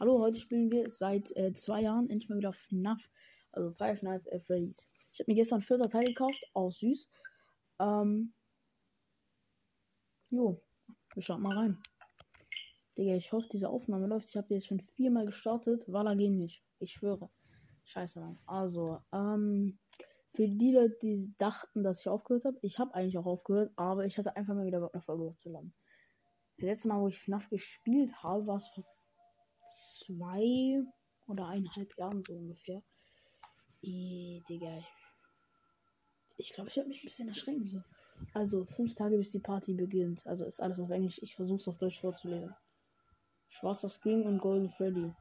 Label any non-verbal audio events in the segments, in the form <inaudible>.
Hallo, heute spielen wir seit äh, zwei Jahren endlich mal wieder FNAF, also Five Nights at Freddy's. Ich habe mir gestern vierter Teil gekauft, auch süß. Ähm, jo, wir schauen mal rein. Digga, ich hoffe, diese Aufnahme läuft. Ich habe die jetzt schon viermal gestartet. Walla geht nicht. Ich schwöre. Scheiße, Mann. Also, ähm, für die Leute, die dachten, dass ich aufgehört habe, ich habe eigentlich auch aufgehört, aber ich hatte einfach mal wieder Bock, eine Folge hochzuladen. Das letzte Mal, wo ich FNAF gespielt habe, war es zwei oder eineinhalb Jahren so ungefähr. Eh, Digga. Ich glaube, ich werde mich ein bisschen erschrecken. So. Also, fünf Tage bis die Party beginnt. Also ist alles auf Englisch. Ich versuche es auf Deutsch vorzulesen. Schwarzer Screen und Golden Freddy.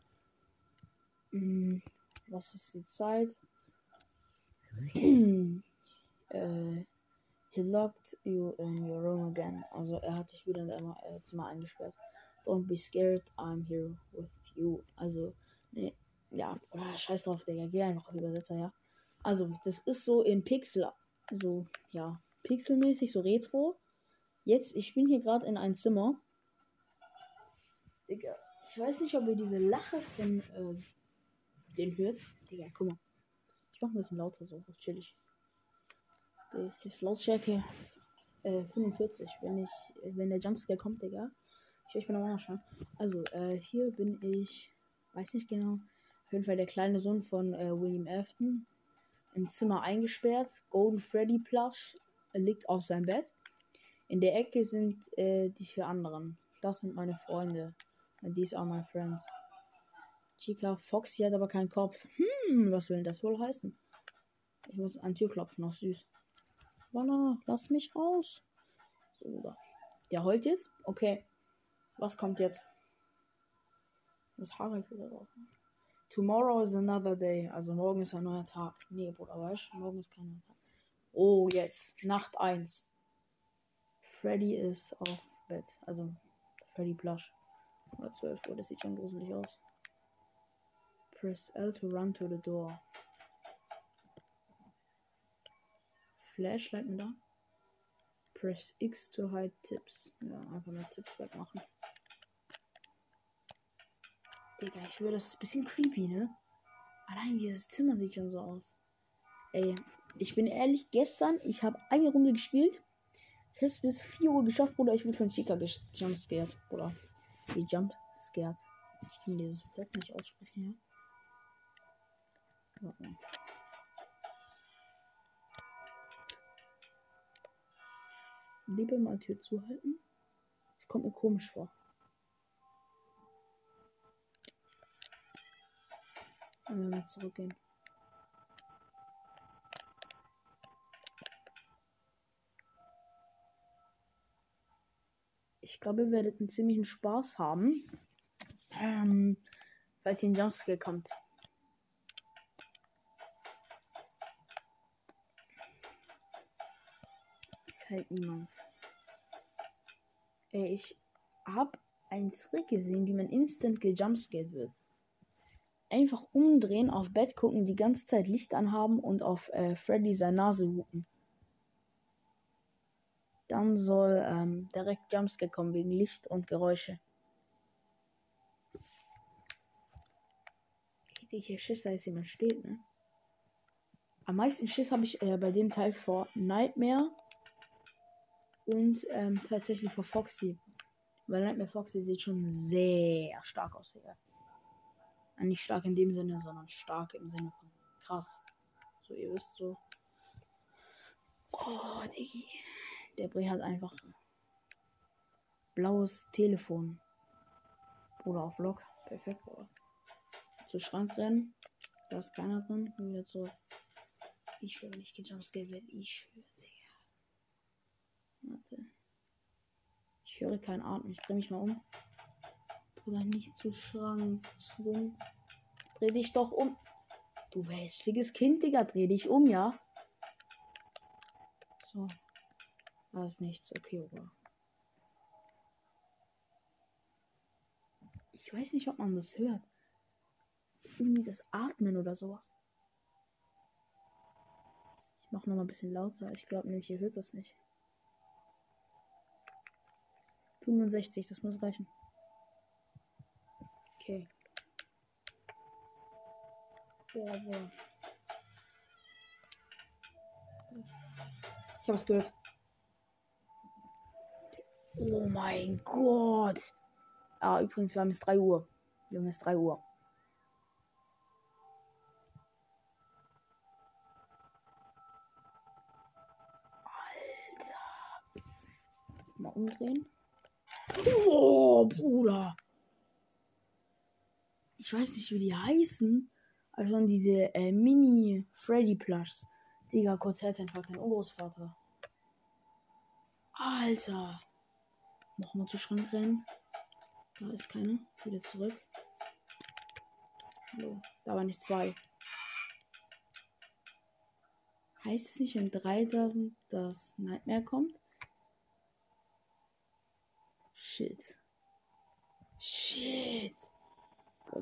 Hm, was ist die Zeit? <clears throat> äh, he locked you in your room again. Also er hat dich wieder in deinem äh, Zimmer eingesperrt. Don't be scared, I'm here with you. Also, ne, ja, oder scheiß drauf, Digga, geh einfach auf Übersetzer, ja. Also, das ist so in Pixel, so, ja, pixelmäßig, so retro. Jetzt, ich bin hier gerade in ein Zimmer. Digga, ich weiß nicht, ob ihr diese Lache von äh, den hört. Digga, guck mal. Ich mach ein bisschen lauter so, chillig. Ist Lautstärke äh, 45, wenn ich, wenn der Jumpscare kommt, Digga. Ich will euch mal nochmal schauen. Also, äh, hier bin ich, weiß nicht genau, auf jeden Fall der kleine Sohn von äh, William Afton. Im Zimmer eingesperrt. Golden Freddy Plush liegt auf seinem Bett. In der Ecke sind äh, die vier anderen. Das sind meine Freunde. These are my friends. Chica Foxy hat aber keinen Kopf. Hm, was will denn das wohl heißen? Ich muss an Tür klopfen, noch süß. Voila, lass mich raus. So, der heult jetzt? Okay. Was kommt jetzt? Was Harald wieder drauf? Tomorrow is another day. Also morgen ist ein neuer Tag. Nee, Bruder, weißt du? Morgen ist kein neuer Tag. Oh, jetzt. Nacht 1. Freddy ist auf Bett. Also Freddy Plush. Oder 12 Uhr. Das sieht schon gruselig aus. Press L to run to the door. Flashlight da. Press X to hide Tipps. Ja, einfach mal Tipps wegmachen. Digga, ich schwöre, das ist ein bisschen creepy, ne? Allein dieses Zimmer sieht schon so aus. Ey, ich bin ehrlich, gestern, ich habe eine Runde gespielt. Ich habe es bis 4 Uhr geschafft, Bruder. Ich wurde von Chica jumpscared, Bruder. Die jumpscared. Ich kann dieses Wort nicht aussprechen, ja. Lieber mal Tür zuhalten. Das kommt mir komisch vor. Und mal zurückgehen. Ich glaube, ihr werdet einen ziemlichen Spaß haben. Ähm, falls ihr in Jumpscare kommt. Ist halt niemand. Ey, ich hab einen Trick gesehen, wie man instant gejumpscared wird einfach umdrehen, auf Bett gucken, die ganze Zeit Licht anhaben und auf äh, Freddy seine Nase hupen. Dann soll ähm, direkt Jumpscare kommen wegen Licht und Geräusche. Ich hier Schiss, dass jemand steht, ne? Am meisten Schiss habe ich äh, bei dem Teil vor Nightmare und ähm, tatsächlich vor Foxy. Weil Nightmare Foxy sieht schon sehr stark aus, Digga. Nicht stark in dem Sinne, sondern stark im Sinne von krass. So, ihr wisst so. Oh, Diggi. Der Bre hat einfach blaues Telefon. Oder auf Lock. Perfekt, Bruder. Zu Schrank rennen. Da ist keiner drin. Und wieder zurück. Ich will nicht gejumpscare werden. Ich schwöre, Digga. Warte. Ich höre keinen Atem. Ich drehe mich mal um. Oder nicht zu Schrank. Zwung. Dreh dich doch um. Du hässliches Kind, Digga. Dreh dich um, ja? So. Da ist nichts. Okay, oder? Ich weiß nicht, ob man das hört. Irgendwie das Atmen oder sowas. Ich mach noch mal ein bisschen lauter. Ich glaube nämlich, ihr hört das nicht. 65, das muss reichen. Okay. Boah. Ich hab's gehört. Oh mein Gott. Ah, übrigens, wir haben jetzt 3 Uhr. Wir haben jetzt 3 Uhr. Alter. Mal umdrehen. Oh, Bruder. Ich weiß nicht, wie die heißen. Also diese äh, Mini Freddy Plushs. Digga, kurz Herzinfarkt, dein Urgroßvater. Alter. Nochmal zu Schrank rennen. Da ist keiner. Wieder zurück. Hallo. Da waren nicht zwei. Heißt es nicht, wenn drei da sind, dass Nightmare kommt? Shit. Shit.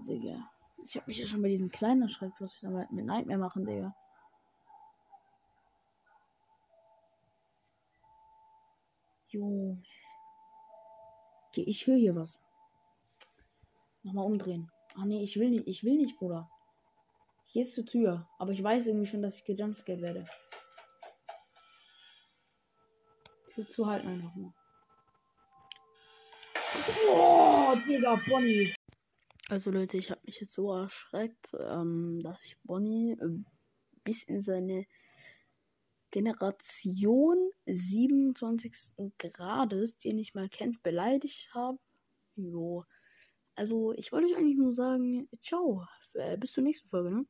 Digga. Ich hab mich ja schon bei diesen kleinen dann mit Nightmare machen, Digga. Junge. Okay, ich höre hier was. Nochmal umdrehen. Ach nee, ich will nicht, ich will nicht, Bruder. Hier ist die Tür. Aber ich weiß irgendwie schon, dass ich gejumpscared werde. Tür zu halten einfach nur. Oh, Digga, Bonnie. Also Leute, ich habe mich jetzt so erschreckt, ähm, dass ich Bonnie äh, bis in seine Generation 27. Grades, den ich mal kennt, beleidigt habe. Jo. Also, ich wollte euch eigentlich nur sagen, ciao. Äh, bis zur nächsten Folge, ne?